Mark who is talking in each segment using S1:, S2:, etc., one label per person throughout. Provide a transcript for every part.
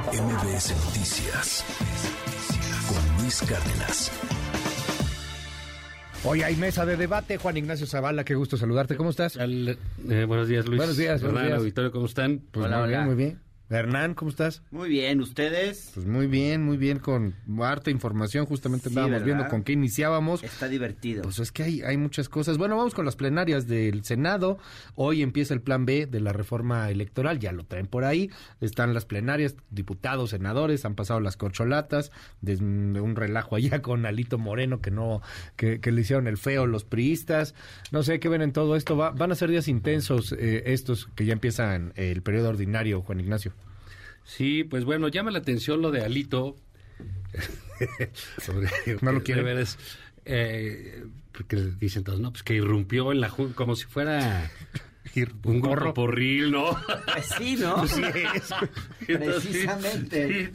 S1: MBS Noticias con Luis Cárdenas.
S2: Hoy hay mesa de debate. Juan Ignacio Zavala, qué gusto saludarte. ¿Cómo estás?
S3: Al- eh, buenos días, Luis.
S2: Buenos días, buenos
S3: Hernán,
S2: días.
S3: auditorio, ¿cómo están?
S2: Pues
S4: Hola,
S2: muy bien,
S4: hola.
S2: muy bien. Hernán, ¿cómo estás?
S4: Muy bien, ¿ustedes?
S2: Pues muy bien, muy bien, con harta información. Justamente
S4: Sí,
S2: estábamos
S4: ¿verdad?
S2: viendo con qué iniciábamos.
S4: Está divertido.
S2: Pues es que hay, hay muchas cosas. Bueno, vamos con las plenarias del Senado. Hoy empieza el plan B de la reforma electoral, ya lo traen por ahí. Están las plenarias, diputados, senadores, han pasado las corcholatas, de, un relajo allá con Alito Moreno que no, que, que le hicieron el feo los priistas. No sé qué ven en todo esto. Va- van a ser días intensos eh, estos que ya empiezan el periodo ordinario, Juan Ignacio.
S3: Sí, pues bueno, llama la atención lo de Alito. Sobre-
S2: No lo
S3: de
S2: quieren.
S3: veras, eh, porque dicen todos, no, pues que irrumpió en la Junta como si fuera un
S2: gorro.
S3: gorro porril, ¿no?
S4: Pues sí, ¿no?
S3: Sí,
S4: Precisamente.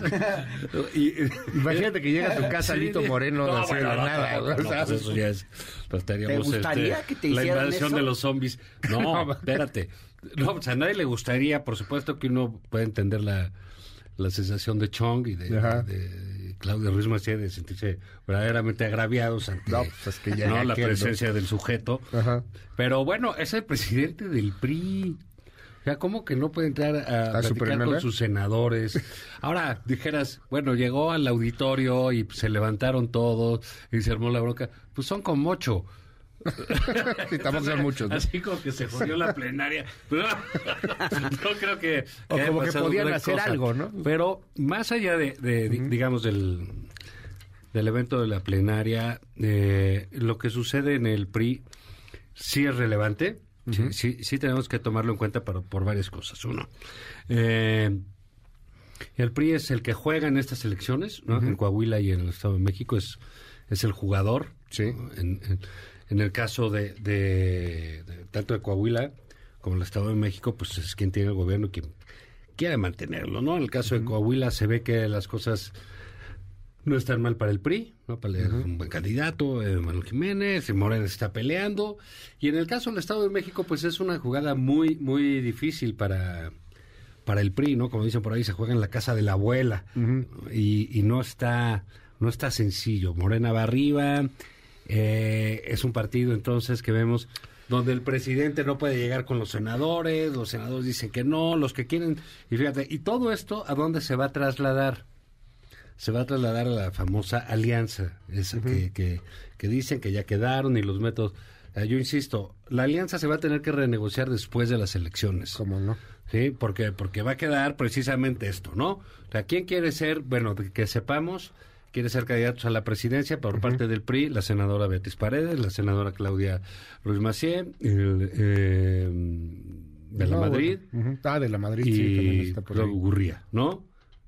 S3: Sí. Y-
S2: Imagínate que llega a tu casa
S3: sí.
S2: Moreno
S3: No,
S2: de
S3: bueno,
S2: la
S3: no,
S2: nada.
S3: no,
S2: güey,
S3: no, pues
S2: ¿sabes?
S3: eso ya es, pues estaríamos,
S4: ¿Te gustaría
S3: este,
S4: que te
S3: la
S4: hicieran
S3: invasión
S4: eso?
S3: de los zombies. No, espérate. No, pues a nadie le gustaría, por supuesto que uno puede entender la, la sensación de Chong y de, de Claudio Ruiz Macié de sentirse verdaderamente agraviados ante
S2: No, pues es que ya
S3: ¿no?
S2: ya
S3: la presencia del sujeto.
S2: Ajá.
S3: Pero bueno, es el presidente del PRI. O sea, ¿cómo que no puede entrar a,
S2: ¿A
S3: platicar con sus senadores? Ahora, dijeras, bueno, llegó al auditorio y se levantaron todos y se armó la bronca. Pues son como ocho.
S2: Sí, tampoco son muchos, ¿no?
S3: Así como que se jodió la plenaria. no creo que...
S2: O como que podían hacer algo, ¿no?
S3: Pero más allá de, de, di- digamos, del, del evento de la plenaria, eh, lo que sucede en el PRI sí es relevante. sí, sí, sí tenemos que tomarlo en cuenta para, por varias cosas. Uno, eh, el PRI es el que juega en estas elecciones, ¿no? En Coahuila y en el Estado de México es, es el jugador.
S2: Sí.
S3: en- en el caso de, de- de- tanto de Coahuila como el Estado de México, pues es quien tiene el gobierno y quien quiere mantenerlo, ¿no? En el caso de Coahuila se ve que las cosas no están mal para el PRI, ¿no? Para el- un buen candidato, eh, Manuel Jiménez, Morena está peleando. Y en el caso del Estado de México, pues es una jugada muy, muy difícil para, para el PRI, ¿no? Como dicen por ahí, se juega en la casa de la abuela. y, y no está, no está sencillo. Morena va arriba, eh, es un partido entonces que vemos donde el presidente no puede llegar con los senadores, los senadores dicen que no, los que quieren, y fíjate, y todo esto, ¿a dónde se va a trasladar? se va a trasladar a la famosa alianza, esa que, que, que dicen que ya quedaron y los métodos. Eh, yo insisto, la alianza se va a tener que renegociar después de las elecciones.
S2: ¿Cómo no?
S3: Sí, porque, porque va a quedar precisamente esto, ¿no? O sea, ¿quién quiere ser, bueno, que sepamos, quiere ser candidatos a la presidencia por parte del PRI? La senadora Beatriz Paredes, la senadora Claudia Ruiz Macié, el, eh, de la Madrid
S2: bueno. Ah, de la Madrid, sí, también
S3: y
S2: está por ahí.
S3: Gurría, ¿no?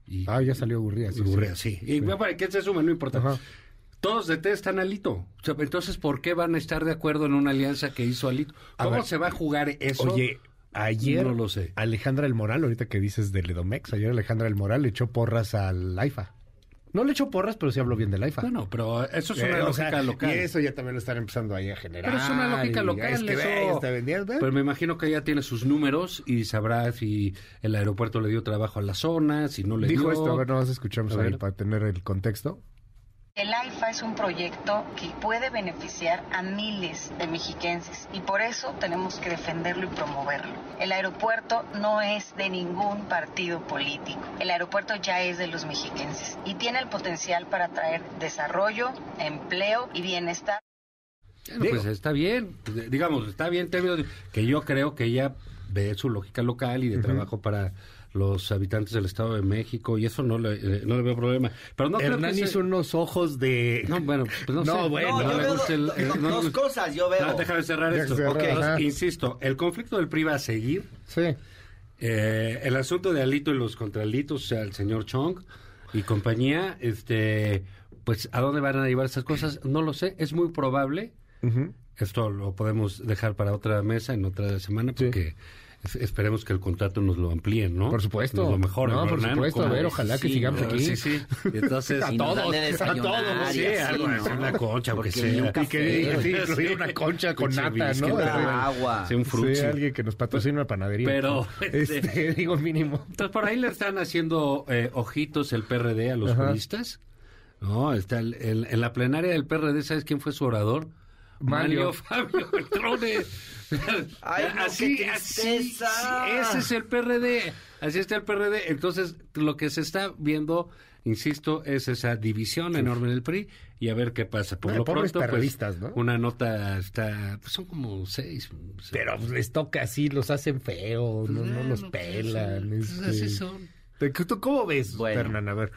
S3: Y,
S2: Ah, ya salió Gurría, sí,
S3: Gurría,
S2: sí.
S3: sí. Y bueno, ¿quién se suma? No importa.
S2: Ajá.
S3: Todos detestan a Alito. O sea, entonces, ¿por qué van a estar de acuerdo en una alianza que hizo Alito? ¿Cómo
S2: ver.
S3: se va a jugar eso?
S2: Oye, ayer
S3: No lo sé.
S2: Alejandra El Moral, ahorita que dices del Edomex, ayer Alejandra El Moral le echó porras al AIFA. No le echó porras, pero sí habló bien del AIFA.
S3: Bueno, pero eso es
S2: Eh,
S3: una
S2: o
S3: lógica
S2: sea,
S3: local.
S2: Y eso ya también lo están empezando ahí a generar.
S3: Pero es una lógica local.
S2: Es que
S3: eso-
S2: ve, está vendiendo, ¿ve?
S3: Pero me imagino que ella tiene sus números y sabrá si el aeropuerto le dio trabajo a la zona, si no le
S2: Dijo
S3: dio.
S2: esto, a ver, nos escuchamos
S3: A
S2: ahí
S3: ver.
S2: para tener el contexto.
S5: El AIFA es un proyecto que puede beneficiar a miles de mexiquenses y por eso tenemos que defenderlo y promoverlo. El aeropuerto no es de ningún partido político. El aeropuerto ya es de los mexiquenses y tiene el potencial para traer desarrollo, empleo y bienestar.
S3: Bueno, pues está bien, digamos, está bien en términos de que yo creo que ella ve su lógica local y de trabajo para los habitantes del Estado de México y eso no le, eh, no le veo problema. Pero no creo
S2: Hernán
S3: que se-
S2: hizo unos ojos de...
S3: No, bueno, pues no,
S2: No,
S3: sé.
S2: bueno,
S4: No, yo
S3: le
S4: veo
S3: gusta el-
S4: do-
S3: el-
S4: do-
S3: no le
S4: dos cosas, yo veo.
S3: No, déjame cerrar esto.
S2: ajá.
S3: insisto, el conflicto del PRI va a seguir.
S2: Sí.
S3: Eh, el asunto de Alito y los contralitos, o sea, el señor Chong y compañía, este, pues, ¿a dónde van a llevar esas cosas? No lo sé, es muy probable. Esto lo podemos dejar para otra mesa en otra semana porque esperemos que el contrato nos lo amplíen, ¿no?
S2: Por supuesto.
S3: Nos lo mejoren,
S2: No,
S3: ¿no,
S2: por
S3: Hernán?
S2: supuesto. A
S3: ¿Cómo
S2: ver, ojalá que
S4: Sí,
S2: sigamos
S4: ¿no?
S2: aquí.
S3: Sí, sí. Entonces,
S2: A todos,
S4: de
S2: a todos,
S3: sí,
S4: así,
S3: algo,
S4: ¿no?
S3: una concha, aunque
S4: Porque
S3: sea.
S4: un
S2: Y que
S4: café,
S2: sí, una concha con nata, ¿no?
S4: agua.
S3: Sí, un frutzi.
S2: Sí, alguien que nos patrocine una panadería.
S3: Pero,
S2: este,
S3: este-
S2: digo mínimo.
S3: Entonces, por ahí le están haciendo eh, ojitos el PRD a los juristas. No, está el- el- en la plenaria del PRD, ¿sabes quién fue su orador?
S2: Mario.
S3: Fabio Beltrones.
S4: Ay, no,
S3: así,
S4: qué
S3: así, ese es el PRD. Así está el PRD. Entonces, lo que se está viendo, insisto, es esa división enorme en el PRI y a ver qué pasa. Por
S2: Ay,
S3: lo pronto, pues,
S2: ¿no?
S3: una nota está, pues, son como seis.
S2: Pero pues, les toca así, los hacen feos, no, no los
S3: Bueno, pues,
S2: pelan.
S3: pues,
S2: este.
S3: así son.
S2: ¿Tú tú cómo ves,
S4: Bueno.
S2: Hernán? A ver,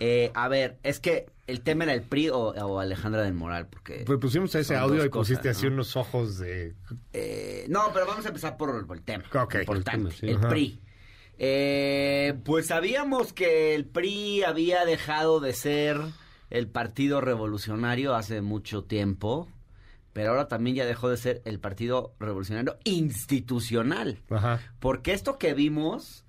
S4: Eh, a ver, es que el tema era el PRI o, o Alejandra del Moral, porque...
S2: pues pusimos ese audio y pusiste
S4: cosas,
S2: así
S4: ¿no?
S2: unos ojos de...
S4: Eh, no, pero vamos a empezar por, por el tema.
S2: Ok, el
S4: importante,
S3: tema,
S4: el,
S3: sí.
S2: Ajá.
S4: PRI. Eh, pues sabíamos que el PRI había dejado de ser el Partido Revolucionario hace mucho tiempo, pero ahora también ya dejó de ser el Partido Revolucionario Institucional.
S2: Ajá.
S4: Porque esto que vimos,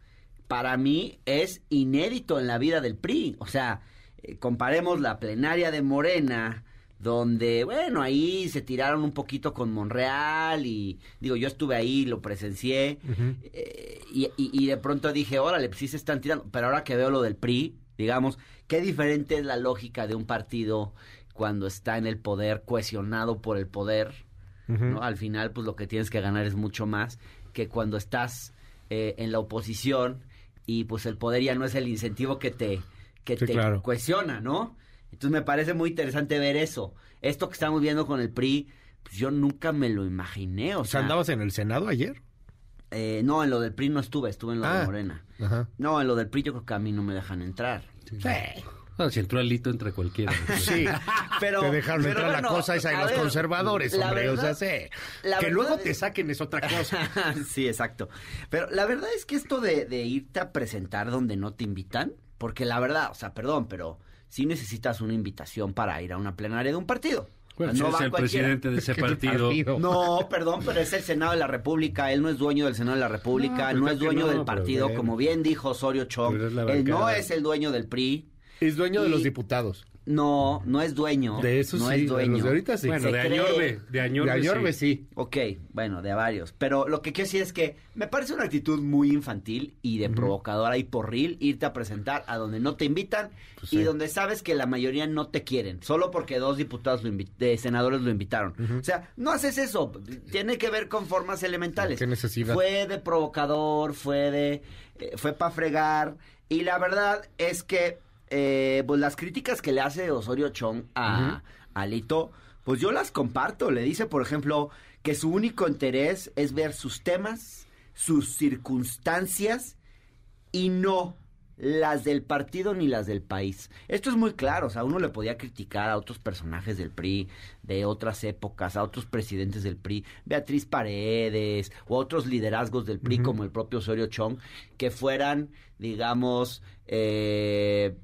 S4: para mí, es inédito en la vida del PRI. O sea, eh, comparemos la plenaria de Morena, donde, bueno, ahí se tiraron un poquito con Monreal y, digo, yo estuve ahí, lo presencié, eh, y, y- y de pronto dije, órale, pues sí se están tirando. Pero ahora que veo lo del PRI, digamos, qué diferente es la lógica de un partido cuando está en el poder, cohesionado por el poder. ¿no? Al final, pues lo que tienes que ganar es mucho más que cuando estás eh, en la oposición y pues el poder ya no es el incentivo que te, que
S2: Sí,
S4: te
S2: claro.
S4: cohesiona, ¿no? Entonces me parece muy interesante ver eso. Esto que estamos viendo con el PRI, pues yo nunca me lo imaginé, o
S2: O sea. ¿andabas en el Senado ayer?
S4: eh, no, en lo del PRI no estuve, estuve en lo
S2: Ah.
S4: de Morena.
S2: Ajá.
S4: No, en lo del PRI yo creo que a mí no me dejan entrar.
S3: No, si entró Alito entre cualquiera.
S2: Sí,
S4: Pero,
S2: te dejaron
S4: pero
S2: entrar la
S4: bueno,
S2: cosa esa de los
S4: ver,
S2: conservadores,
S4: la
S2: hombre. o sea,
S4: la
S2: Que luego
S4: es-
S2: te saquen es otra cosa.
S4: sí, exacto. Pero la verdad es que esto de, de irte a presentar donde no te invitan, porque la verdad, o sea, perdón, pero sí necesitas una invitación para ir a una plenaria de un partido.
S3: Bueno,
S4: no
S3: es
S4: va
S3: el
S4: cualquiera.
S3: presidente de ese
S2: ¿Qué
S3: partido.
S2: partido?
S4: No, perdón, pero es el Senado de la República. Él no es dueño del Senado de la República,
S3: No,
S4: no,
S3: pues
S4: es dueño
S3: no,
S4: del partido, como bien dijo Osorio Chong.
S3: La
S4: Él no es el dueño del PRI.
S2: Es dueño de los diputados.
S4: No, no es dueño.
S2: De eso
S4: no
S2: sí,
S4: es
S2: de
S4: dueño.
S2: los de ahorita sí.
S3: Bueno, de Añorbe. De Añorbe,
S2: de Añorbe sí.
S4: Ok, bueno, de varios. Pero lo que quiero decir es que me parece una actitud muy infantil y de provocadora y porril irte a presentar a donde no te invitan
S2: Pues
S4: y
S2: sí.
S4: donde sabes que la mayoría no te quieren, solo porque dos diputados, lo de senadores lo invitaron. O sea, no haces eso, tiene que ver con formas elementales.
S2: ¿Qué necesidad?
S4: Fue de provocador, fue de... eh, fue para fregar y la verdad es que eh, pues las críticas que le hace Osorio Chong a, a Alito, pues yo las comparto. Le dice, por ejemplo, que su único interés es ver sus temas, sus circunstancias y no las del partido ni las del país. Esto es muy claro, o sea, uno le podía criticar a otros personajes del PRI de otras épocas, a otros presidentes del PRI, Beatriz Paredes o otros liderazgos del PRI como el propio Osorio Chong, que fueran, digamos, eh,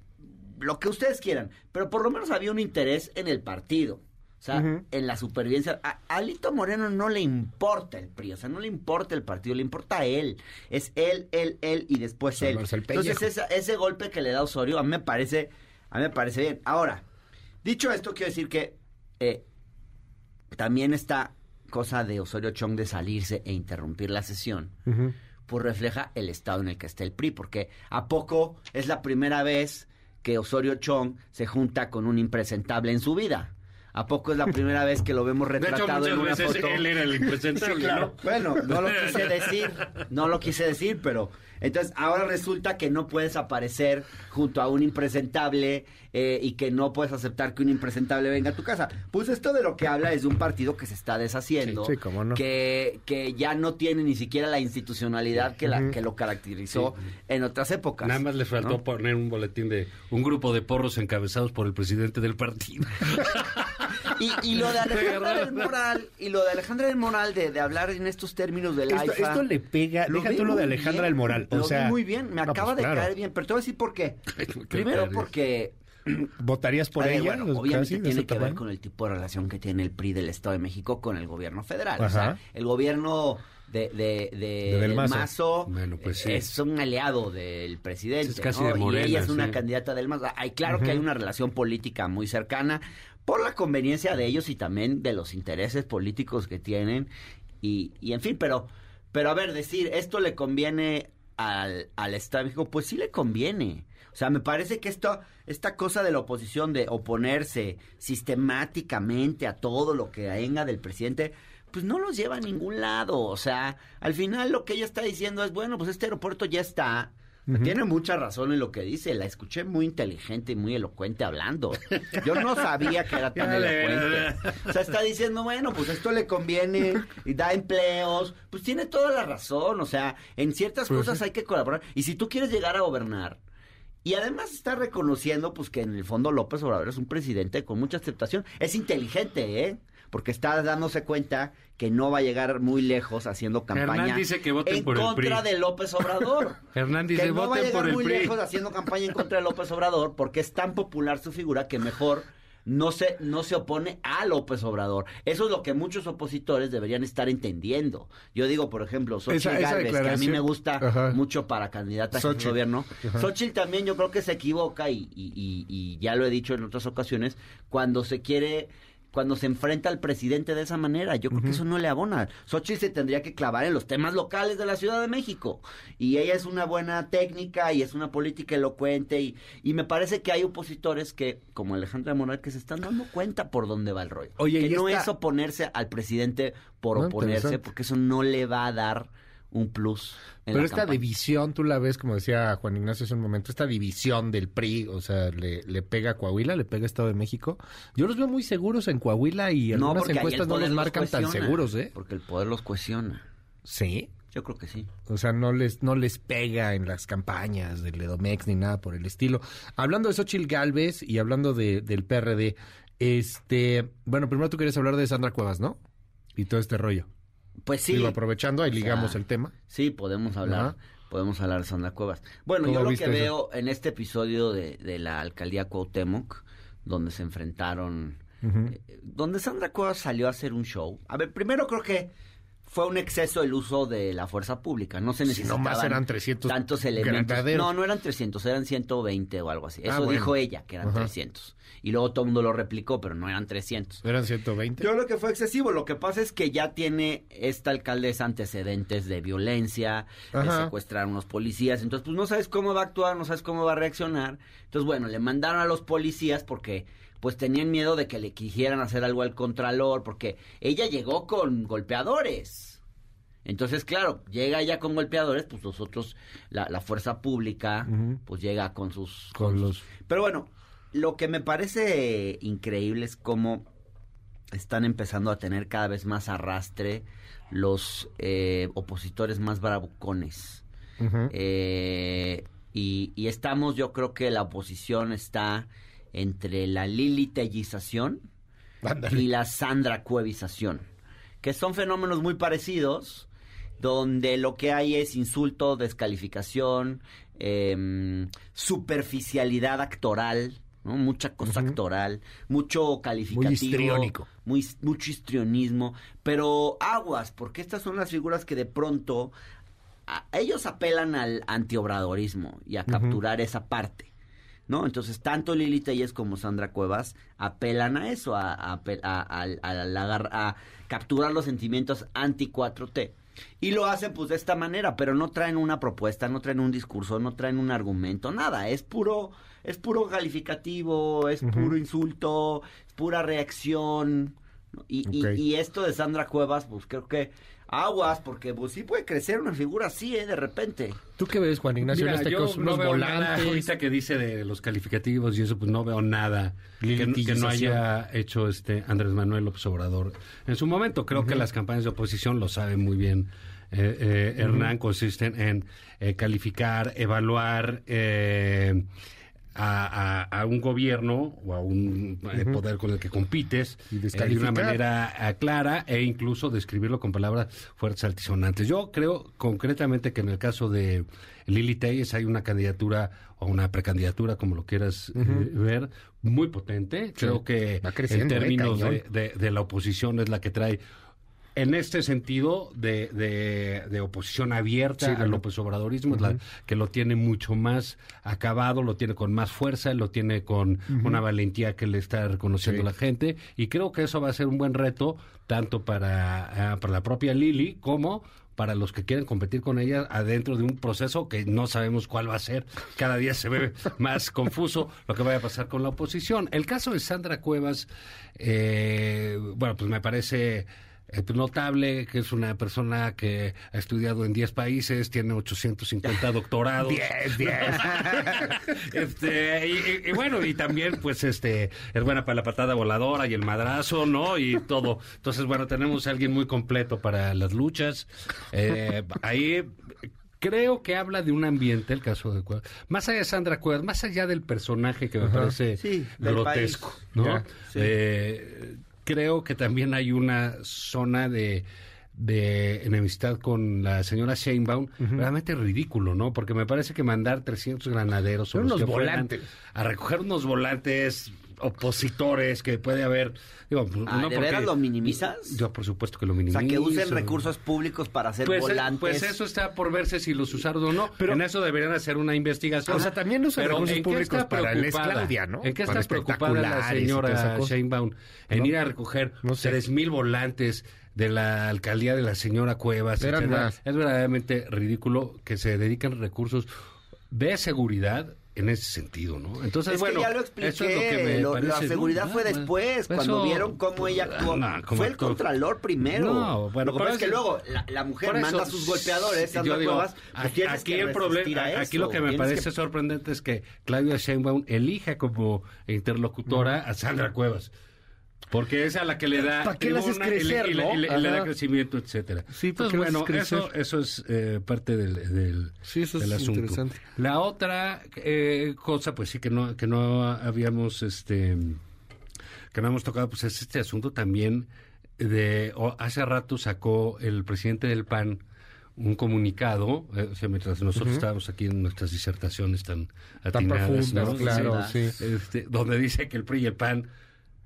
S4: lo que ustedes quieran, pero por lo menos había un interés en el partido. O sea, en la supervivencia. A Alito Moreno no le importa el PRI, o sea, no le importa el partido, le importa a él. Es él, él, él y después él. Entonces, esa- ese golpe que le da Osorio a mí me parece, a mí me parece bien. Ahora, dicho esto, quiero decir que eh, también esta cosa de Osorio Chong de salirse e interrumpir la sesión, pues refleja el estado en el que está el PRI, porque a poco es la primera vez que Osorio Chong se junta con un impresentable en su vida. ¿A poco es la primera vez que lo vemos
S3: De hecho,
S4: retratado en una
S3: veces
S4: foto?
S3: él era el impresentable, ¿no?
S4: Bueno, no lo quise decir, no lo quise decir, pero entonces ahora resulta que no puedes aparecer junto a un impresentable eh, y que no puedes aceptar que un impresentable venga a tu casa. Pues esto de lo que habla es de un partido que se está deshaciendo,
S2: Sí, sí, cómo no.
S4: que, que ya no tiene ni siquiera la institucionalidad que, la, que lo caracterizó en otras épocas.
S3: Nada más le faltó
S4: ¿no?
S3: poner un boletín de un grupo de porros encabezados por el presidente del partido.
S4: Y, y lo de Alejandra del Moral, y lo de Alejandra del Moral de, de hablar en estos términos del
S2: Esto, esto le pega,
S4: Lo
S2: deja tú lo de Alejandra
S4: bien,
S2: del Moral. O
S4: lo
S2: sea,
S4: vi muy bien, me
S2: no,
S4: acaba
S2: pues,
S4: de
S2: claro.
S4: caer bien, pero te voy a decir por qué. Primero porque
S2: ¿Votarías por
S4: ver,
S2: ella?
S4: bueno,
S2: Pues,
S4: obviamente tiene que ver con el tipo de relación que tiene el PRI del Estado de México con el gobierno federal. O sea, el gobierno de, de, de,
S2: De Del Mazo.
S4: Mazo,
S3: Bueno, pues sí.
S4: es un aliado del presidente.
S3: Es casi
S4: ¿no?
S3: de
S4: y
S3: Morena,
S4: ella es una
S3: sí.
S4: candidata del Mazo. Hay, claro que hay una relación política muy cercana por la conveniencia de ellos y también de los intereses políticos que tienen. Y, y en fin, pero, pero a ver, decir, esto le conviene al, al Estado pues sí le conviene. O sea, me parece que esto, esta cosa de la oposición de oponerse sistemáticamente a todo lo que venga del presidente, pues no los lleva a ningún lado. O sea, al final lo que ella está diciendo es, bueno, pues este aeropuerto ya está. Tiene mucha razón en lo que dice. La escuché muy inteligente y muy elocuente hablando. Yo no sabía que era tan elocuente. O sea, está diciendo, bueno, pues esto le conviene y da empleos. Pues tiene toda la razón. O sea, en ciertas
S2: Pues
S4: cosas
S2: sí.
S4: hay que colaborar. Y si tú quieres llegar a gobernar, y además está reconociendo pues que en el fondo López Obrador es un presidente con mucha aceptación. Es inteligente, ¿eh? Porque está dándose cuenta que no va a llegar muy lejos haciendo campaña
S3: Hernán dice que voten
S4: en
S3: por el
S4: contra
S3: PRI.
S4: de López Obrador.
S3: Hernán
S4: que
S3: dice,
S4: no va a llegar muy
S3: PRI.
S4: lejos haciendo campaña en contra de López Obrador porque es tan popular su figura que mejor no se, no se opone a López Obrador. Eso es lo que muchos opositores deberían estar entendiendo. Yo digo, por ejemplo, Xochitl
S2: Esa-
S4: que a mí me gusta
S2: Ajá.
S4: mucho para candidata a
S2: Xochitl.
S4: gobierno.
S2: Ajá.
S4: Xochitl también yo creo que se equivoca y, y- y- y ya lo he dicho en otras ocasiones, cuando se quiere cuando se enfrenta al presidente de esa manera. Yo creo que eso no le abona. Xochitl se tendría que clavar en los temas locales de la Ciudad de México. Y ella es una buena técnica y es una política elocuente. Y, y me parece que hay opositores que, como Alejandra Moral, que se están dando cuenta por dónde va el rollo.
S2: Oye,
S4: que
S2: y
S4: no
S2: esta-
S4: es oponerse al presidente por
S2: No,
S4: oponerse, porque eso no le va a dar un plus.
S2: Pero esta
S4: campaña.
S2: división, tú la ves, como decía Juan Ignacio hace un momento, esta división del PRI, o sea, le, le pega a Coahuila, le pega a Estado de México. Yo los veo muy seguros en Coahuila y algunas
S4: el
S2: encuestas no los marcan tan seguros, ¿eh?
S4: Porque el poder los cohesiona.
S2: Sí.
S4: Yo creo que sí.
S2: O sea, no les, no les pega en las campañas del Edomex ni nada por el estilo. Hablando de Xochitl Galvez y hablando de, del PRD, este, bueno, primero tú querías hablar de Sandra Cuevas, ¿no? Y todo este rollo.
S4: Pues sí.
S2: Digo, aprovechando, ahí
S4: O sea,
S2: ligamos el tema.
S4: Sí, podemos hablar.
S2: Ajá.
S4: Podemos hablar de Sandra Cuevas. Bueno,
S2: ¿Cómo
S4: yo lo que
S2: eso?
S4: veo en este episodio de, de la alcaldía Cuauhtémoc, donde se enfrentaron, eh, donde Sandra Cuevas salió a hacer un show. A ver, primero creo que fue un exceso el uso de la fuerza pública. No se
S2: Si
S4: necesitaban
S2: nomás eran 300
S4: tantos elementos.
S2: granaderos.
S4: No, no eran 300, eran 120 o algo así. Eso
S2: Ah, bueno.
S4: dijo ella, que eran
S2: Ajá.
S4: 300. Y luego todo el mundo lo replicó, pero no eran 300.
S2: ¿Eran 120?
S4: Yo creo que fue excesivo. Lo que pasa es que ya tiene esta alcaldesa antecedentes de violencia, de
S2: Ajá.
S4: secuestrar a unos policías. Entonces, pues no sabes cómo va a actuar, no sabes cómo va a reaccionar. Entonces, bueno, le mandaron a los policías porque pues tenían miedo de que le quisieran hacer algo al contralor, porque ella llegó con golpeadores. Entonces, claro, llega ella con golpeadores, pues los otros, la, la fuerza pública, pues llega con sus...
S2: Con los...
S4: pero bueno, lo que me parece increíble es cómo están empezando a tener cada vez más arrastre los eh, opositores más bravucones. Eh, y, y estamos, yo creo que la oposición está entre la lilitellización
S2: Ándale.
S4: y la Sandra Cuevización, que son fenómenos muy parecidos, donde lo que hay es insulto, descalificación, em, superficialidad actoral, ¿no? mucha cosa actoral, mucho calificativo,
S2: histriónico.
S4: muy, mucho histrionismo, pero aguas, porque estas son las figuras que de pronto a- ellos apelan al antiobradorismo y a capturar esa parte. ¿No? Entonces, tanto Lili Telles como Sandra Cuevas apelan a eso, a, a, a- a capturar los sentimientos anti-4T. Y lo hacen pues de esta manera, pero no traen una propuesta, no traen un discurso, no traen un argumento, nada, es puro, es puro calificativo, es puro insulto, es pura reacción. ¿no? Y, y- y esto de Sandra Cuevas, pues creo que aguas, porque pues sí puede crecer una figura así, ¿eh? De repente.
S2: ¿Tú qué ves, Juan Ignacio?
S3: Mira,
S2: en este
S3: yo
S2: caso,
S3: no
S2: unos
S3: veo nada
S2: volantes.
S3: ahorita que dice de los calificativos y eso, pues no veo nada que, que no haya hecho este Andrés Manuel López Obrador. En su momento, creo que las campañas de oposición lo saben muy bien. eh, eh, Hernán, consisten en eh, calificar, evaluar eh, a, a- a un gobierno o a un eh, poder con el que compites
S2: Y
S3: eh, de una manera eh, clara e incluso describirlo con palabras fuertes altisonantes. Yo creo concretamente que en el caso de Lili Telles hay una candidatura o una precandidatura, como lo quieras eh, ver, muy potente. Creo que en términos
S2: cañón.
S3: de, de- de la oposición es la que trae en este sentido de, de, de oposición abierta
S2: Sí,
S3: al. López Obradorismo, la- que lo tiene mucho más acabado, lo tiene con más fuerza, lo tiene con una valentía que le está reconociendo
S2: Sí.
S3: la gente, y creo que eso va a ser un buen reto tanto para, ah, para la propia Lili como para los que quieren competir con ella adentro de un proceso que no sabemos cuál va a ser. Cada día se ve más confuso lo que vaya a pasar con la oposición. El caso de Sandra Cuevas, eh, bueno, pues me parece notable que es una persona que ha estudiado en 10 países, tiene 850 doctorados.
S2: 10, 10.
S3: Este, y, bueno, y también, pues, este, es buena para la patada voladora y el madrazo, ¿no? Y todo. Entonces, bueno, tenemos a alguien muy completo para las luchas. Eh, ahí creo que habla de un ambiente, el caso de Cuevas. Más allá de Sandra Cuevas, más allá del personaje que me parece
S4: Sí,
S3: grotesco,
S4: país.
S3: ¿no?
S4: Sí.
S3: Eh, creo que también hay una zona de de enemistad con la señora Sheinbaum, realmente ridículo, ¿no? Porque me parece que mandar 300 granaderos o los fueran
S2: volantes.
S3: a recoger unos volantes opositores que puede haber. Digo, pues,
S4: Ah,
S3: no
S4: ¿de
S3: porque-
S4: veras lo minimizas?
S3: Yo, por supuesto que lo
S4: O
S3: minimizo.
S4: sea, que usen recursos públicos para hacer
S3: Pues, eh,
S4: volantes.
S3: pues eso está por verse si los usaron o no. Pero en eso deberían hacer una investigación.
S2: O sea, también usan
S3: Pero
S2: recursos
S3: ¿en qué
S2: públicos
S3: está
S2: para la
S3: preocupada?
S2: Claudia, ¿no?
S3: ¿En qué está preocupada la señora. Sheinbaum en
S2: No.
S3: ir a recoger
S2: No sé.
S3: tres mil volantes de la alcaldía de la señora Cuevas? Es verdaderamente ridículo que se dediquen recursos de seguridad en ese sentido, ¿no? Entonces,
S4: es
S3: bueno,
S4: que ya lo
S3: eso es
S4: expliqué.
S3: lo que me
S4: lo- la seguridad
S3: Ah,
S4: fue
S3: bueno,
S4: después, cuando
S3: eso-
S4: vieron cómo ella actuó.
S3: No, cómo
S4: fue el
S3: actuó.
S4: contralor primero.
S3: No, bueno,
S4: lo que
S3: pero
S4: pasa es que luego la, la mujer
S3: eso,
S4: manda a sus golpeadores,
S3: yo
S4: Sandra
S3: digo,
S4: Cuevas, pues
S3: aquí, el problema, aquí lo que me parece
S4: que-
S3: sorprendente es que Claudia Sheinbaum elija como interlocutora a Sandra Cuevas. Porque es a la que le da
S2: ¿Para qué la haces
S3: le-
S2: crecer,
S3: y le,
S2: no?
S3: y le- y le da crecimiento, etcétera.
S2: Sí, ¿para
S3: Entonces, bueno, eso, eso es eh, parte del, del,
S2: Sí, eso
S3: del
S2: es
S3: asunto.
S2: interesante.
S3: La otra eh, cosa, pues sí, que no, que no habíamos, este, que no hemos tocado, pues es este asunto también de, hace rato sacó el presidente del PAN un comunicado, eh, o sea, mientras nosotros estábamos aquí en nuestras disertaciones tan
S2: Tan
S3: atinadas,
S2: profundas,
S3: ¿no?
S2: claro, sí.
S3: Este, donde dice que el PRI y el PAN,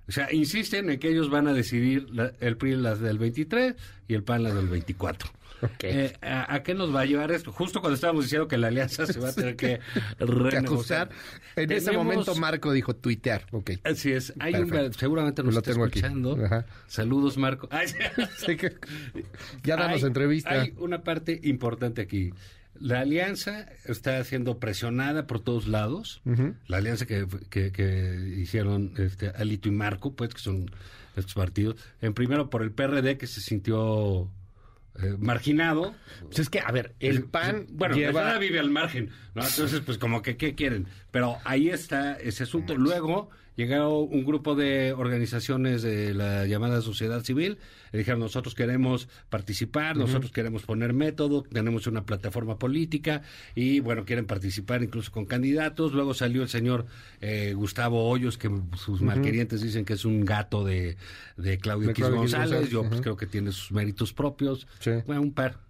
S3: o sea, insisten en que ellos van a decidir la- el PRI las del 23 y el PAN las del 24.
S2: Ok.
S3: Eh, ¿a, a qué nos va a llevar esto? Justo cuando estábamos diciendo que la alianza se va a tener que
S2: que
S3: renegociar.
S2: ajustar. En ese
S3: Tenemos-
S2: momento Marco dijo tuitear. Ok.
S3: Así es. Hay un, seguramente nos
S2: Lo
S3: está
S2: tengo
S3: escuchando. Saludos, Marco. Ay,
S2: Sí que- ya danos
S3: hay-
S2: entrevista.
S3: Hay una parte importante aquí. La alianza está siendo presionada por todos lados. La alianza que, que, que hicieron este, Alito y Marco, pues, que son estos partidos. En primero por el PRD, que se sintió eh, marginado.
S2: Pues es que, a ver, el PAN
S3: Bueno,
S2: lleva...
S3: vive al margen, ¿no? Entonces, pues como que, ¿qué quieren? Pero ahí está ese asunto. Luego llegaron un grupo de organizaciones de la llamada sociedad civil, y dijeron, nosotros queremos participar, nosotros queremos poner método, tenemos una plataforma política, y bueno, quieren participar incluso con candidatos. Luego salió el señor eh, Gustavo Hoyos, que sus malquerientes dicen que es un gato de, de Claudio
S2: De
S3: X
S2: Claudio
S3: González.
S2: González,
S3: Yo pues creo que tiene sus méritos propios.
S2: Sí.
S3: Bueno, un par.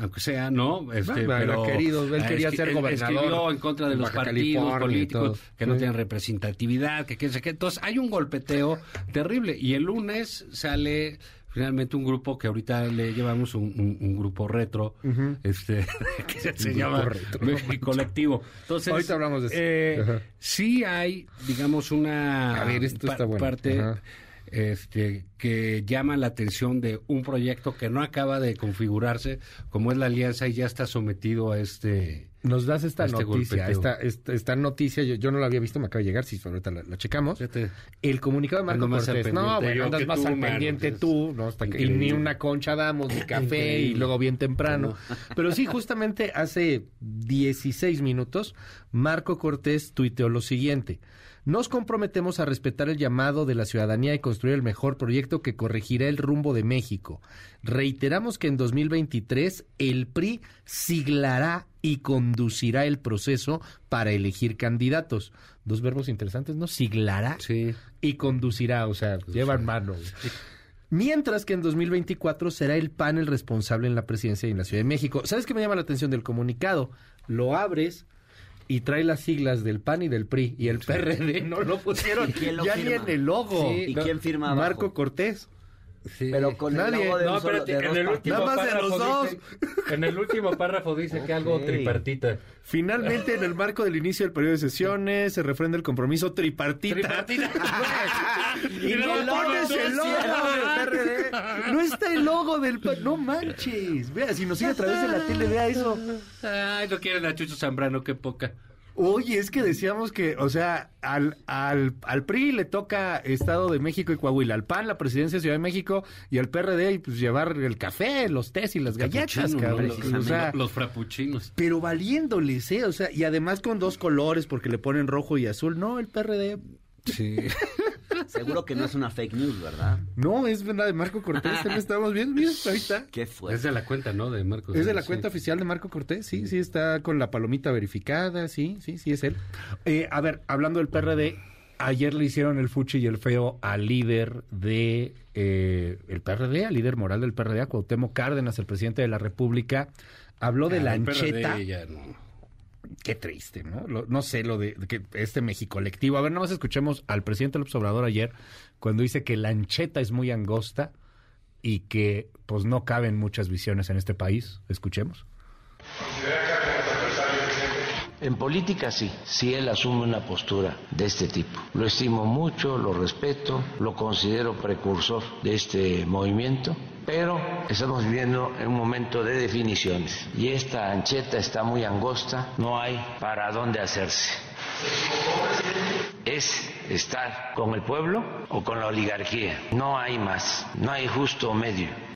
S3: Aunque sea, ¿no? Este,
S2: Bueno,
S3: pero
S2: querido, él
S3: ah,
S2: quería
S3: esqui-
S2: ser gobernador
S3: Escribió en contra de los partidos
S2: California
S3: políticos que no
S2: Sí.
S3: tienen representatividad, que quién sé qué. Entonces, hay un golpeteo terrible. Y el lunes sale finalmente un grupo que ahorita le llevamos un, un- un grupo retro, este, que se, se llama
S2: retro.
S3: México Colectivo. Entonces,
S2: Ahorita hablamos de eso.
S3: eh, sí hay, digamos, una
S2: A ver, esto está bueno.
S3: parte
S2: Ajá.
S3: Este, que llama la atención de un proyecto que no acaba de configurarse, como es la alianza, y ya está sometido a este...
S2: Nos das esta
S3: Este
S2: noticia, esta, esta, esta noticia, yo, yo no la había visto, me acaba de llegar, si ahorita la, la checamos. El comunicado de Marco
S3: Ando
S2: Cortés. No, bueno, andas más al pendiente tú, ¿no? Hasta que- y ni una concha damos, ni café, y luego bien temprano. Pero sí, justamente hace 16 minutos, Marco Cortés tuiteó lo siguiente. Nos comprometemos a respetar el llamado de la ciudadanía y construir el mejor proyecto que corregirá el rumbo de México. Reiteramos que en 2023 el PRI siglará y conducirá el proceso para elegir candidatos. Dos verbos interesantes, ¿no? Siglará
S3: Sí.
S2: y conducirá, o sea, llevan mano. Mientras que en 2024 será el PAN el responsable en la presidencia y en la Ciudad de México. ¿Sabes qué me llama la atención del comunicado? Lo abres y trae las siglas del PAN y del PRI y el PRD no lo pusieron
S4: ¿Y quién lo
S2: ya ni
S4: firma?
S2: en el logo.
S4: Sí, ¿Y quién firma abajo?
S2: Marco Cortés.
S3: Sí.
S4: Pero con
S2: Nadie.
S4: el logo de,
S3: No,
S4: solo-
S3: espérate,
S4: de
S3: en
S4: dos
S3: el último
S2: Nada más de
S3: párrafo
S2: los
S3: dice- en el último párrafo dice que algo tripartita.
S2: Finalmente, en el marco del inicio del periodo de sesiones, se refrenda el compromiso tripartita.
S3: Tripartita.
S2: y no pones el logo PRD. No está el logo del PRD. No manches. Vea, si nos sigue a través de la tele, vea eso.
S3: Ay, no quieren a Chucho Zambrano, qué poca.
S2: Oye, es que decíamos que, o sea, al, al, al PRI le toca Estado de México y Coahuila, al PAN la presidencia de Ciudad de México y al PRD y pues llevar el café, los tés y las galletas, cabrón.
S3: ¿no?
S2: O sea,
S3: Los, los frappuccinos.
S2: pero valiéndoles, ¿eh? O sea, y además con dos colores porque le ponen rojo y azul. No, el PRD.
S3: Sí.
S4: Seguro que no es una fake news, ¿verdad?
S2: No, es la de Marco Cortés. también estamos viendo, mira, ahí está.
S4: Qué fuerte.
S3: Es de la cuenta, ¿no? De Marcos.
S2: Es de la
S3: Sí.
S2: cuenta oficial de Marco Cortés, sí, sí, está con la palomita verificada, sí, sí, sí, es él. Eh, a ver, hablando del PRD, ayer le hicieron el fuchi y el feo al líder de eh, el PRD, al líder moral del PRD, a Cuauhtémoc Cárdenas, el presidente de la República. Habló de
S3: Ah,
S2: la
S3: el PRD
S2: ancheta.
S3: ya no.
S2: Qué triste, ¿no? Lo- no sé, lo de, que este México colectivo. A ver, nada más escuchemos al presidente López Obrador ayer cuando dice que la ancheta es muy angosta y que pues no caben muchas visiones en este país. Escuchemos.
S6: En política sí, sí él asume una postura de este tipo. Lo estimo mucho, lo respeto, lo considero precursor de este movimiento, pero estamos viviendo en un momento de definiciones y esta ancheta está muy angosta, no hay para dónde hacerse. Es estar con el pueblo o con la oligarquía, no hay más, no hay justo medio.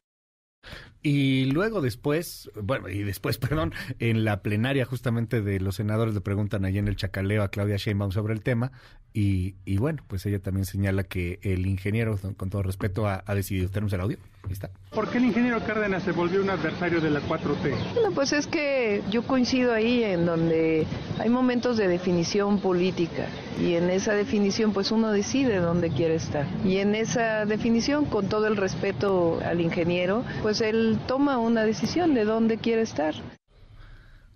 S2: Y luego después, bueno, y después, perdón, en la plenaria justamente de los senadores le preguntan allí en el chacaleo a Claudia Sheinbaum sobre el tema y, y bueno, pues ella también señala que el ingeniero, con todo respeto, ha, decidido. Tenemos el audio, ahí está.
S7: ¿Por qué el ingeniero Cárdenas se volvió un adversario de la 4T?
S8: Bueno, pues es que yo coincido ahí en donde hay momentos de definición política y en esa definición pues uno decide dónde quiere estar. Y en esa definición, con todo el respeto al ingeniero, pues él toma una decisión de dónde quiere estar.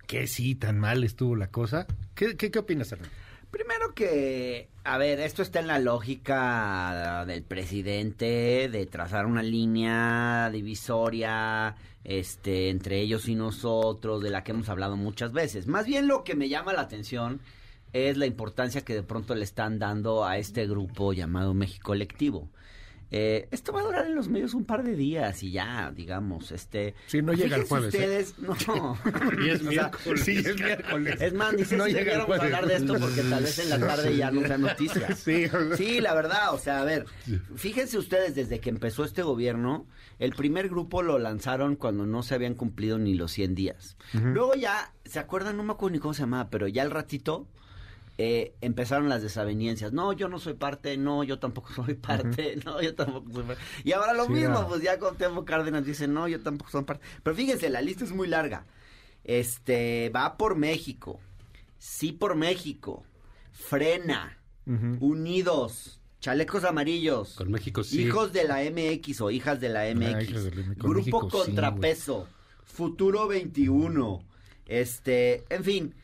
S2: Que sí, tan mal estuvo la cosa. ¿Qué, qué, qué opinas, Hernán?
S4: Primero que, a ver, esto está en la lógica del presidente de trazar una línea divisoria este entre ellos y nosotros, de la que hemos hablado muchas veces. Más bien lo que me llama la atención es la importancia que de pronto le están dando a este grupo llamado México Colectivo. Eh, esto va a durar en los medios un par de días y ya, digamos, este...
S2: Sí, no llega el jueves, ¿eh?
S4: Ustedes, no.
S3: Y es miércoles.
S2: Sí, es miércoles.
S4: es más, ni sé
S2: No
S4: si
S2: llega el
S4: debiéramos
S2: jueves.
S4: hablar de esto porque tal vez en la tarde ya no sea noticia.
S2: Sí.
S4: Sí, la verdad, o sea, a ver, fíjense ustedes, desde que empezó este gobierno, el primer grupo lo lanzaron cuando no se habían cumplido ni los 100 días. Luego ya, ¿se acuerdan? No me acuerdo ni cómo se llamaba, pero ya al ratito eh, empezaron las desavenencias. No, yo no soy parte, no, yo tampoco soy parte, no, yo tampoco soy parte. Y ahora lo
S2: Sí,
S4: mismo, pues ya con Temo Cárdenas dice, no, yo tampoco soy parte. Pero fíjense, la lista es muy larga. Este, va por México, sí por México, frena, unidos, chalecos amarillos,
S3: Con México sí.
S4: hijos de la MX o hijas de la MX,
S2: hijos de la- con
S4: grupo
S2: México sí,
S4: contrapeso, futuro 21, este, en fin.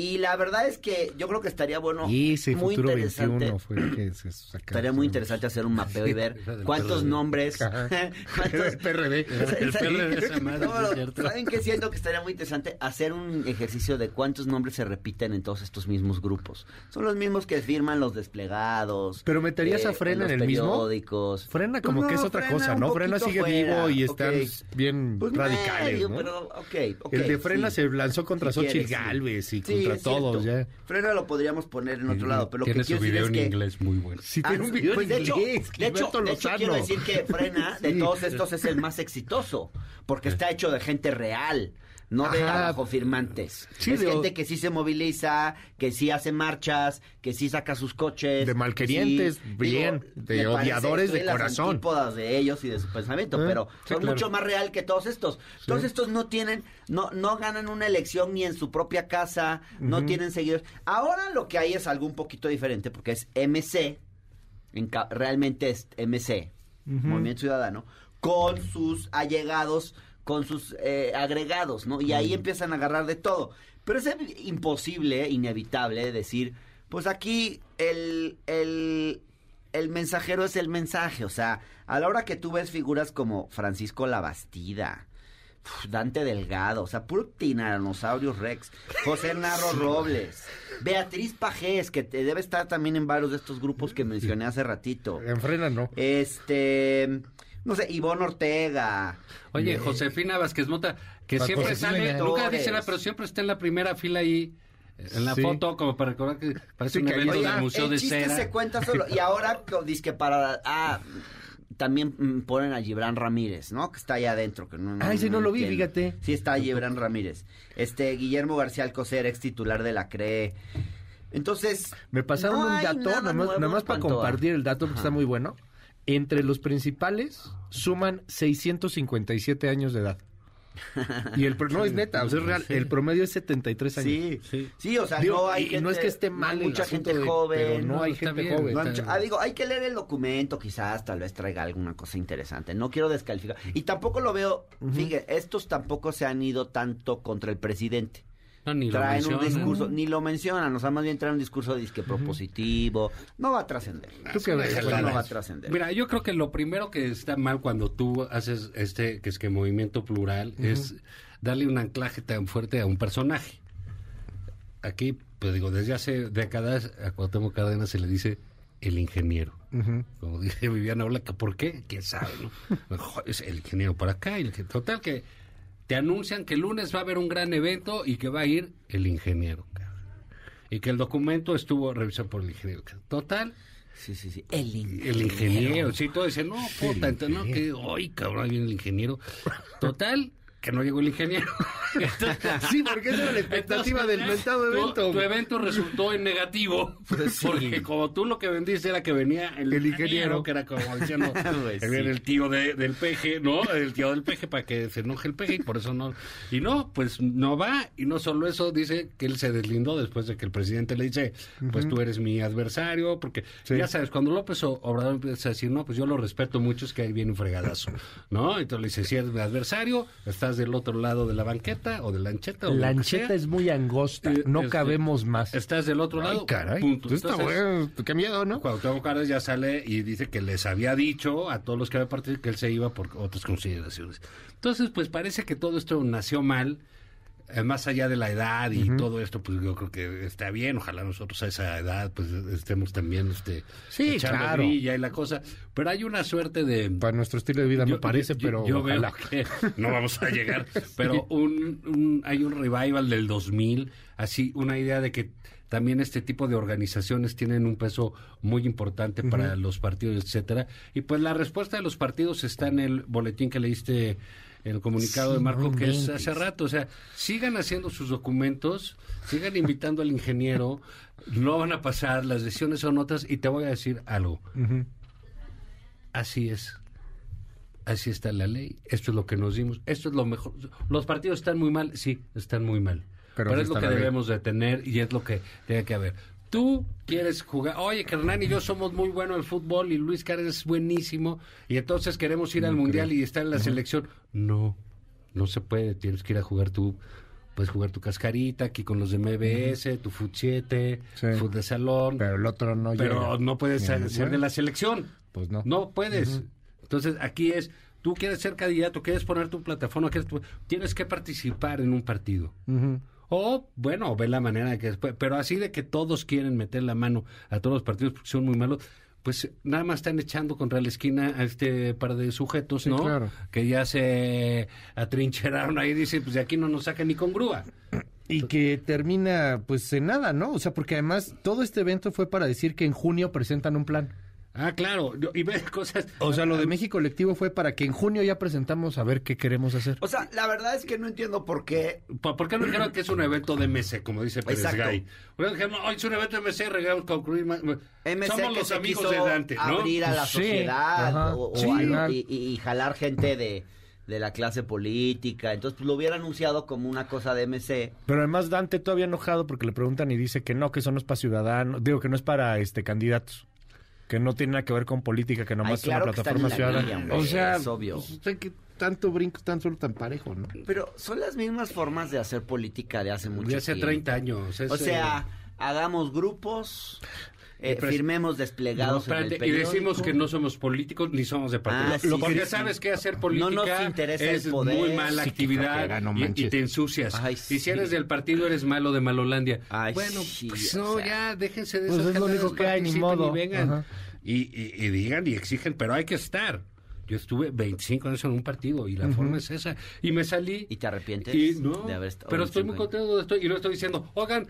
S4: Y la verdad es que yo creo que estaría bueno,
S2: Y ese
S4: muy
S2: futuro
S4: interesante.
S2: 21 fue que se sacaron.
S4: Estaría muy interesante hacer un mapeo y ver cuántos nombres, cuántos,
S2: El PRD.
S3: El PRD madre,
S4: No,
S3: sí es.
S4: ¿Saben qué siento que estaría muy interesante? Hacer un ejercicio de cuántos nombres se repiten en todos estos mismos grupos. Son los mismos que firman los desplegados.
S2: ¿Pero meterías a Frena en el mismo?
S4: periódicos.
S2: Frena como
S4: Pues
S2: que es otra
S4: Frena
S2: cosa, ¿no? Frena sigue
S4: fuera,
S2: vivo y están bien
S4: Pues
S2: radicales,
S4: medio,
S2: ¿no?
S4: pero, ok, ok,
S2: el de Frena
S4: sí.
S2: se lanzó contra
S4: Si
S2: Xochitl
S4: sí.
S2: Galvez y
S4: Sí,
S2: contra todos, ya.
S4: Frena lo podríamos poner en otro lado, pero lo
S3: Tiene
S4: que
S3: su
S4: quiero decir
S3: video en inglés muy bueno.
S2: Sí,
S4: Ah,
S2: tiene un video
S4: pues
S2: en
S4: de hecho,
S2: inglés.
S4: de hecho, quiero decir que Frena, de
S2: Sí.
S4: todos estos, es el más exitoso, porque está hecho de gente real, no de
S2: Ajá.
S4: abajo firmantes.
S2: Sí,
S4: es
S2: de-
S4: gente que sí se moviliza, que sí hace marchas, que sí saca sus coches.
S2: De malquerientes,
S4: que sí-
S2: bien, de odiadores de
S4: las
S2: corazón.
S4: antípodas de ellos y de su pensamiento,
S2: Eh,
S4: pero
S2: sí,
S4: son
S2: claro.
S4: mucho más real que todos estos. Todos estos no tienen, no, no ganan una elección ni en su propia casa, no tienen seguidores. Ahora lo que hay es algo un poquito diferente, porque es MC, en realmente es MC, Movimiento Ciudadano, con sus allegados, con sus eh, agregados, ¿no? Y ahí empiezan a agarrar de todo. Pero es imposible, inevitable decir, pues aquí el, el, el mensajero es el mensaje. O sea, a la hora que tú ves figuras como Francisco Labastida, Dante Delgado, o sea, puro Tiranosaurio Rex, José Narro Robles, Beatriz Pajés, que te- debe estar también en varios de estos grupos que mencioné hace ratito.
S2: En frena no.
S4: Este, no sé, Ivonne Ortega.
S3: Oye,
S4: Eh,
S3: Josefina Vázquez Mota, que
S2: Para
S3: siempre
S2: Josefina.
S3: sale, nunca dice nada, pero siempre está en la primera fila ahí, en la
S2: Sí.
S3: foto, como para recordar que parece
S2: Sí,
S3: un evento del Museo
S4: el
S3: de
S4: chiste
S3: Cera.
S4: se cuenta solo. Y ahora dice que para... Ah, también mm, ponen a Gibran Ramírez, ¿no? Que está allá adentro. Que no,
S2: Ah, ese no lo vi,
S4: entiendo.
S2: fíjate.
S4: Sí está Gibran Ramírez. Este, Guillermo García Alcocer, ex titular de la CRE. Entonces...
S2: Me pasaron
S4: no
S2: un dato,
S4: nada
S2: nada más, nada para compartir el dato, porque
S4: Ajá.
S2: está muy bueno. Entre los principales suman 657 años de edad. Y el no es neta, o sea, es real. El promedio es 73 años.
S4: Sí,
S3: Sí.
S4: sí, o sea,
S2: Digo,
S4: no hay
S2: y
S4: gente,
S2: no es que esté
S4: no
S2: mal
S4: hay mucha gente
S2: de-
S4: joven.
S2: pero no hay gente
S3: bien,
S2: joven.
S4: No hay ah, digo, hay que leer el documento, quizás tal vez traiga alguna cosa interesante. No quiero descalificar. Y tampoco lo veo, fíjate, estos tampoco se han ido tanto contra el presidente.
S3: No, ni lo
S4: traen un discurso, ni lo mencionan, o sea, más bien traen un discurso disque propositivo. No va a trascender.
S2: ¿Tú qué ves,
S4: Eso
S2: Juan?
S4: no va a trascender.
S3: Mira, yo creo que lo primero que está mal cuando tú haces este, que es que movimiento plural, es darle un anclaje tan fuerte a un personaje. Aquí, pues digo, desde hace décadas a Cuauhtémoc Cárdenas se le dice el ingeniero. Como dice Viviana Ola, ¿por qué? ¿Quién sabe, no? Es el ingeniero por acá. y el que- total que te anuncian que el lunes va a haber un gran evento y que va a ir el ingeniero. cabrón. Y que el documento estuvo revisado por el ingeniero. Total,
S4: Sí, sí, sí. El ingeniero.
S3: el ingeniero, sí, todo dice, no, puta, entonces, no, que, hoy cabrón, viene el ingeniero. Total, que no llegó el ingeniero. Entonces,
S2: Sí, porque esa era la expectativa del mentado evento.
S3: Tu, evento resultó en negativo. Porque como tú lo que vendiste era que venía el,
S2: El
S3: ingeniero, que era como diciendo,
S4: Pues sí.
S3: el tío de- del peje, ¿no? El tío del peje para que se enoje el peje y por eso no. Y no, pues no va. Y no solo eso, dice que él se deslindó después de que el presidente le dice, pues tú eres mi adversario, porque
S2: Sí.
S3: ya sabes, cuando López Obrador empieza a decir, no, pues yo lo respeto mucho, es que ahí viene un fregadazo, ¿no? Entonces le dice, si eres mi adversario, estás del otro lado de la banqueta o de la ancheta. o
S2: La ancheta es muy angosta,
S3: Eh,
S2: no
S3: este,
S2: cabemos más.
S3: Estás del otro lado.
S2: Ay, caray.
S3: Punto.
S2: Está bueno, qué miedo, ¿no?
S3: Cuauhtémoc Cárdenas ya sale y dice que les había dicho a todos los que habían partido que él se iba por otras consideraciones. Entonces, pues parece que todo esto nació mal, más allá de la edad y todo esto, pues yo creo que está bien. Ojalá nosotros a esa edad, pues estemos también este,
S2: Sí, claro.
S3: y la cosa. Pero hay una suerte de...
S2: Para nuestro estilo de vida me parece,
S3: yo-
S2: pero
S3: yo veo
S2: ojalá.
S3: que no vamos a llegar, pero un, un- hay un revival del 2000, así una idea de que también este tipo de organizaciones tienen un peso muy importante para los partidos, etcétera. Y pues la respuesta de los partidos está en el boletín que leíste el comunicado
S2: Sí,
S3: de Marco,
S2: no
S3: que es hace rato. O sea, sigan haciendo sus documentos, sigan invitando al ingeniero, no van a pasar, las decisiones son otras, y te voy a decir algo. Así es. Así está la ley. Esto es lo que nos dimos. Esto es lo mejor. Los partidos están muy mal. Sí, están muy mal.
S2: Pero
S3: es lo que
S2: ley.
S3: debemos de tener y es lo que tiene que haber. Tú quieres jugar. Oye, que Hernán y yo somos muy buenos al fútbol y Luis Cárdenas es buenísimo. Y entonces queremos ir al mundial y estar en la selección. No, no se puede. Tienes que ir a jugar tú. Puedes jugar tu cascarita aquí con los de MBS, tu Fut 7,
S2: Sí.
S3: Fut de salón.
S2: Pero el otro no
S3: Pero
S2: llega.
S3: no puedes ser, de la selección.
S2: Pues no.
S3: No puedes. Entonces, aquí es, tú quieres ser candidato, quieres poner tu plataforma, quieres tu- tienes que participar en un partido. O, bueno, ve la manera de que después, pero así de que todos quieren meter la mano a todos los partidos porque son muy malos, pues nada más están echando contra la esquina a este par de sujetos,
S2: Sí,
S3: ¿no?
S2: claro.
S3: Que ya se atrincheraron ahí y dicen, pues de aquí no nos sacan ni con grúa.
S2: Y que termina, pues, en nada, ¿no? O sea, porque además todo este evento fue para decir que en junio presentan un plan.
S3: Ah, claro, y ves cosas...
S2: O sea, lo de México Colectivo fue para que en junio ya presentamos a ver qué queremos hacer.
S4: O sea, la verdad es que no entiendo por qué
S3: ¿Por qué no dijeron que es un evento de MC, como dice Pérez
S4: Exacto.
S3: Gay? Bueno, dijeron, no, es un evento de MC, regamos concluir más.
S4: MC
S3: Somos
S4: que
S3: los
S4: se
S3: amigos de Dante, ¿no?
S4: abrir a la
S2: Sí,
S4: sociedad
S2: ajá.
S4: o, o
S2: Sí.
S4: a- y, y- y jalar gente de, de la clase política. Entonces, pues, lo hubiera anunciado como una cosa de MC.
S2: Pero además Dante todavía enojado porque le preguntan y dice que no, que eso no es para ciudadanos, digo que no es para este candidatos, que no tiene nada que ver con política, que nomás
S4: Ay, claro
S2: es una plataforma
S4: la
S2: ciudadana.
S4: línea, hombre,
S2: o sea,
S4: es obvio.
S2: pues, que tanto brinco, tan solo tan parejo, ¿no?
S4: Pero son las mismas formas de hacer política de hace mucho
S3: De hace
S4: tiempo.
S3: 30 años.
S4: O sea, hagamos grupos eh,
S3: pres-
S4: firmemos
S3: No,
S4: desplegados en el
S3: espérate, y decimos que no somos políticos ni somos de partido.
S4: Ah, sí,
S3: porque
S4: sí,
S3: sabes
S4: sí.
S3: que hacer
S4: No
S3: política
S4: nos interesa el
S3: es
S4: poder.
S3: muy mala actividad
S2: no
S3: y- te ensucias.
S4: Ay,
S3: Y si eres del partido eres malo de Malolandia.
S4: Ay,
S3: bueno,
S4: sí,
S3: pues
S4: o
S3: no,
S4: sea.
S3: ya déjense de
S2: Pues
S3: esas
S2: es lo único que hay, ni modo.
S3: Y vengan. Y, y- y digan y exigen, pero hay que estar. Yo estuve 25 años en un partido y la forma es esa. Y me salí.
S4: ¿Y te arrepientes
S3: Y no,
S4: de haber estado
S3: pero estoy
S4: 25
S3: muy contento donde estoy. Y no estoy diciendo, oigan,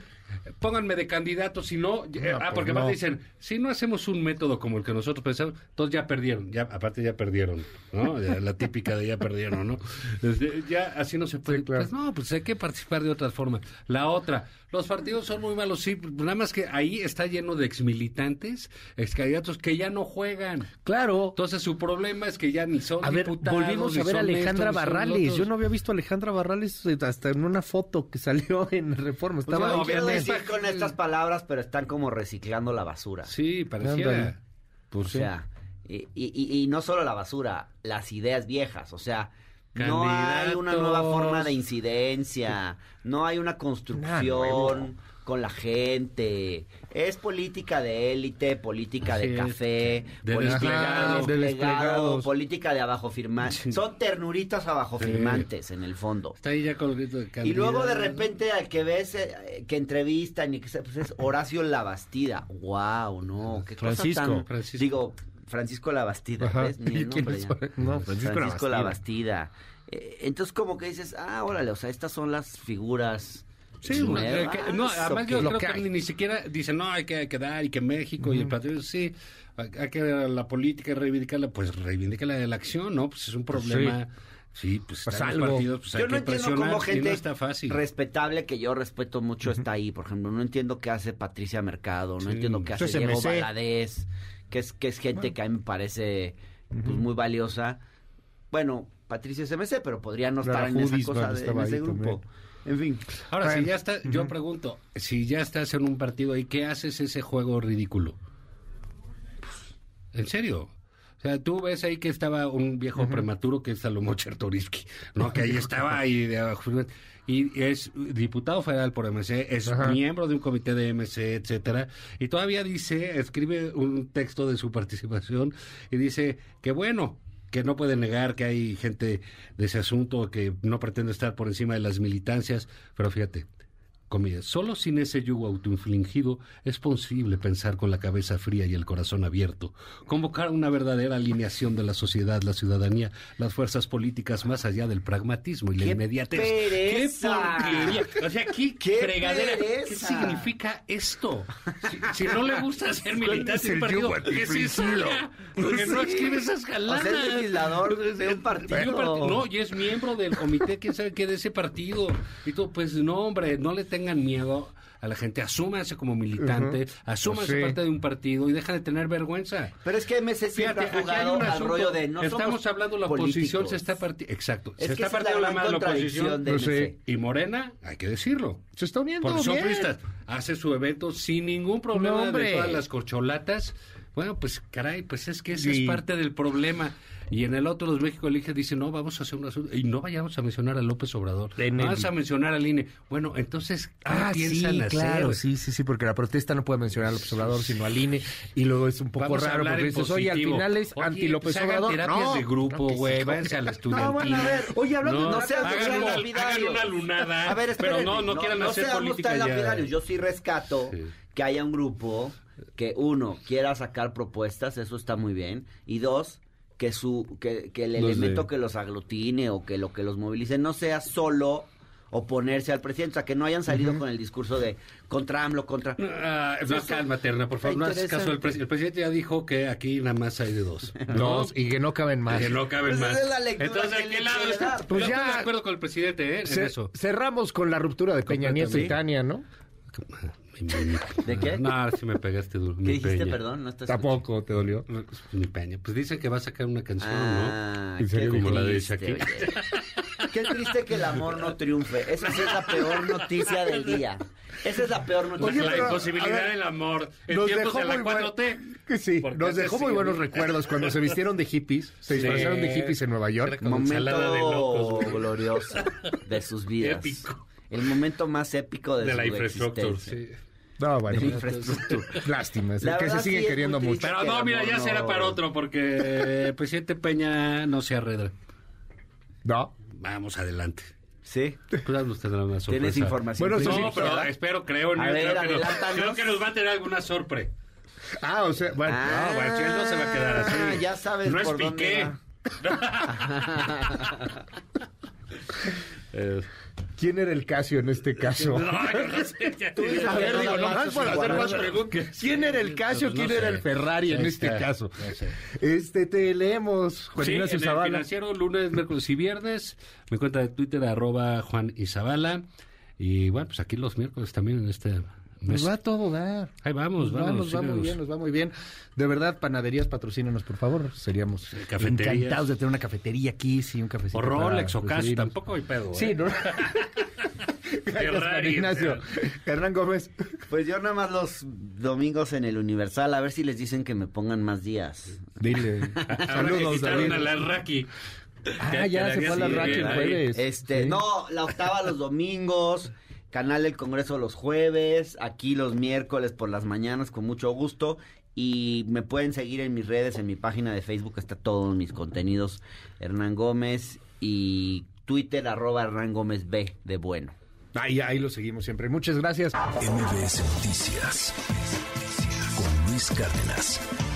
S3: pónganme de candidato, si no... eh, ah,
S2: pues
S3: porque
S2: no.
S3: aparte dicen, si no hacemos un método como el que nosotros pensamos, entonces ya perdieron. ya Aparte ya perdieron, ¿no? Ya la típica de ya perdieron, ¿no? Desde- ya así no se puede.
S2: Sí, claro.
S3: Pues no, pues hay que participar de otras formas. La otra, los partidos son muy malos, sí, nada más que ahí está lleno de exmilitantes, excandidatos que ya no juegan.
S2: Claro.
S3: Entonces su problema es que ya ni son
S2: A ver,
S3: diputados,
S2: volvimos
S3: ni
S2: a ver a Alejandra
S3: estos,
S2: Barrales. Yo no había visto a Alejandra Barrales eh, hasta en una foto que salió en Reforma. Estaba
S3: no,
S4: No quiero
S2: con él.
S4: decir con estas palabras, pero están como reciclando la basura.
S3: Sí, pareciera.
S2: Ándale.
S4: o sea, y, y- y- y no solo la basura, las ideas viejas, o sea, no hay una nueva forma de incidencia, no hay una construcción. Con la gente, es política de élite, política de café,
S3: De
S4: política
S3: desplegado.
S2: De desplegados.
S4: política de abajo firmantes, son ternuritas abajo
S3: Sí.
S4: firmantes en el fondo.
S3: Está ahí ya grito de
S4: Y luego de repente al que ves eh, que entrevistan y que pues es Horacio Labastida. Wow, no, qué cosa
S2: Francisco,
S4: tan-
S3: Francisco.
S4: Digo, Francisco Labastida. ¿ves? Ni el
S2: ¿Y quién
S4: nombre ya.
S2: No, Francisco
S4: Francisco
S2: Labastida.
S4: Labastida. Eh, entonces como que dices, ah, órale, o sea, estas son las figuras
S3: Sí, eh, que- no, además
S4: ¿o
S3: yo creo
S2: que
S3: que,
S2: hay.
S3: ni, ni siquiera dicen, no, hay que quedar y que México y el partido, sí, hay hay que la política reivindicarla, pues reivindícala de la acción, ¿no? Pues es un problema, sí, pues,
S2: Pues algo.
S3: partidos, pues hay
S4: yo no
S3: que
S4: entiendo cómo gente
S3: no está fácil.
S4: respetable que yo respeto mucho está ahí. Por ejemplo, no entiendo qué hace Patricia Mercado, no
S3: Sí.
S4: entiendo qué
S2: Eso
S4: hace Diego. Valadez, que es, que es gente que a mí me parece pues, muy valiosa. Bueno, Patricia es MC, pero podría no
S2: Clara
S4: estar en esa cosa de, en ese grupo. En fin.
S3: Ahora, si ya está, yo pregunto, si ya estás en un partido ahí, ¿qué haces ese juego ridículo? ¿En serio? O sea, tú ves ahí que estaba un viejo prematuro que es Salomón Chertoriski, ¿no? Que ahí estaba ahí de abajo. Y es diputado federal por MC, es miembro de un comité de MC, etcétera. Y todavía dice, escribe un texto de su participación y dice que bueno, que no puede negar que hay gente de ese asunto que no pretende estar por encima de las militancias, pero fíjate, comillas, solo sin ese yugo autoinfligido es posible pensar con la cabeza fría y el corazón abierto, convocar una verdadera alineación de la sociedad, la ciudadanía, las fuerzas políticas más allá del pragmatismo y la
S4: ¡Qué
S3: inmediatez.
S4: pereza!
S3: ¡Qué porquería! O sea, ¿qué,
S4: ¡Qué
S3: fregadera? ¿Qué
S4: pereza!
S3: significa esto? Si, si no le gusta ser militante
S2: es
S3: de un
S2: el
S3: partido, que se salga, porque no escribe esas
S4: O
S3: jaladas.
S4: sea, es legislador de un partido.
S3: No, y es miembro del comité, quién sabe qué, de ese partido. Y tú, pues no, hombre, no le tengan miedo a la gente. Asúmanse como militante, asúmanse
S2: Sí.
S3: parte de un partido y dejan de tener vergüenza.
S4: Pero es que MC siempre
S3: Fíjate,
S4: ha
S3: aquí hay
S4: jugado
S3: un
S4: al
S3: asunto.
S4: rollo de no
S3: Estamos
S4: somos
S3: hablando de la oposición, se está partiendo. Exacto,
S4: Es
S3: se
S4: que
S3: está partiendo la la oposición.
S4: de
S2: Yo
S4: MC.
S3: Y Morena, hay que decirlo.
S2: Se está uniendo
S3: son
S2: bien.
S3: Hace su evento sin ningún problema
S2: No, hombre.
S3: de todas las corcholatas. Bueno, pues caray, pues es que ese
S2: Sí.
S3: es parte del problema. Y en el otro, los México Elige dicen, no, vamos a hacer un asunto. Y no vayamos a mencionar a López Obrador.
S2: El-
S3: Vamos a mencionar al INE. Bueno, entonces, ¿qué
S2: Ah, sí,
S3: piensan hacer?
S2: claro, sí, sí, sí, porque la protesta no puede mencionar al López Obrador, sino al INE, y luego es un poco
S3: Vamos a
S2: raro porque dices, oye, al final es
S3: Oye,
S2: anti-López
S3: pues
S2: Obrador.
S3: terapias
S2: No,
S3: de grupo,
S2: no,
S3: güey,
S2: sí,
S3: váyanse a la
S2: No, bueno, a ver, oye, hablando
S3: No,
S2: de
S4: no sean
S3: hagan, una,
S4: lapidarios.
S3: hagan una lunada,
S4: A ver,
S3: pero
S4: espérenme,
S3: no, no, quieran hacer política ya.
S4: lapidarios. Yo sí rescato
S3: Sí.
S4: que haya un grupo que, uno, quiera sacar propuestas, eso está muy bien. Y dos, que su que, que el elemento que los aglutine o que lo que los movilice no sea solo oponerse al presidente, o sea, que no hayan salido con el discurso de contra AMLO, contra...
S3: Ah, no,
S4: Eso
S3: calma, Terna, por favor, no hagas caso. El, pres- el presidente ya dijo que aquí nada más hay de dos. ¿no?
S2: Dos, y que no caben más.
S3: Que no caben
S4: Pues
S3: más.
S4: esa es la lectura
S3: Entonces,
S4: que
S3: ¿a
S4: le
S3: qué lado está?
S2: Pues
S3: Yo estoy
S2: ya.
S3: de acuerdo con el presidente, ¿eh? En
S2: Ce-
S3: eso.
S2: cerramos con la ruptura de Peña Nieto y. Tania, ¿no?
S4: ¿De qué?
S3: No, si me pegaste duro.
S4: ¿Qué
S3: mi
S4: dijiste,
S3: Peña.
S4: perdón? No estás
S2: Tampoco te dolió.
S3: No, pues, Mi Peña. Pues dicen que va a sacar una canción,
S4: Ah,
S2: ¿En
S4: qué?
S3: Como la de
S4: triste,
S3: Shakira.
S4: oye. Qué triste que el amor no triunfe. Esa sí es la peor noticia del día. Esa es la peor
S3: ¿no?
S4: noticia.
S3: la
S2: pero,
S3: imposibilidad
S2: ver,
S3: del amor. En
S2: Nos
S3: tiempos
S2: dejó
S3: de la
S2: muy buen-
S3: 4T.
S2: que sí, nos dejó muy buenos
S3: ¿no?
S2: recuerdos cuando se vistieron de hippies, se
S3: Sí.
S2: disfrazaron de hippies en Nueva York.
S3: Ensalada de locos,
S4: momento glorioso de sus vidas.
S3: Épico.
S4: El momento más épico de,
S3: De
S4: su
S3: la infraestructura,
S4: existencia.
S3: sí.
S2: No, bueno.
S4: de la infraestructura.
S2: Lástima, es
S4: La
S2: que se siguen
S4: sí es
S2: queriendo mucho.
S3: Pero no, mira, ya
S4: no.
S3: será para otro, porque el presidente Peña no se arredra.
S2: No.
S3: Vamos adelante.
S4: Sí.
S3: Pues una sorpresa.
S4: Tienes información.
S2: Bueno,
S3: No,
S2: sí,
S3: pero
S4: ¿verdad?
S3: espero, creo,
S4: A ver,
S3: creo, que nos, creo que nos va a tener alguna sorpresa.
S2: Ah, o sea, bueno.
S4: Ah,
S3: No, bueno, si él no se va a quedar así.
S4: Ah, ya sabes
S3: No es
S4: por dónde
S3: Piqué.
S4: va.
S3: Eh,
S2: ¿Quién era el Casio en este caso?
S3: no, yo no sé, ya
S4: Tú
S3: te-
S4: dices,
S2: A ver, digo, nomás
S4: es
S2: por hacer más preguntas. ¿Quién era el Casio?
S3: No
S2: ¿Quién
S3: sé.
S2: era el Ferrari en este
S3: está,
S2: caso? Este, te leemos, Juan
S3: Sí,
S2: Ignacio
S3: en el
S2: Zavala.
S3: financiero lunes, miércoles y viernes. Mi cuenta de Twitter, arroba Juan Izabala. Y bueno, pues aquí los miércoles también en este.
S2: Nos va a todo dar.
S3: Ahí vamos,
S2: Nos va,
S3: vamos.
S2: nos va muy bien, nos va muy bien. De verdad, panaderías, patrocínanos, por favor. Seríamos
S3: cafeterías.
S2: encantados de tener una cafetería aquí, sí, un cafecito.
S3: O Rolex o
S2: recibirnos.
S3: tampoco hay pedo.
S2: Sí,
S3: ¿eh?
S2: ¿no? Gracias, Juan Ignacio. Hernán Gómez.
S4: Pues yo nada más los domingos en el Universal, a ver si les dicen que me pongan más días.
S2: Dile. Saludos, David.
S3: a la Raki.
S2: Ah, ya se fue a la
S3: Sí,
S2: racha el jueves.
S4: Este,
S2: Sí.
S4: no, la octava los domingos, canal del Congreso los jueves, aquí los miércoles por las mañanas con mucho gusto y me pueden seguir en mis redes, en mi página de Facebook está todos mis contenidos, Hernán Gómez y Twitter arroba Hernán Gómez B de bueno.
S2: Ahí, ahí lo seguimos siempre. Muchas gracias.
S1: MBS Noticias con Luis Cárdenas.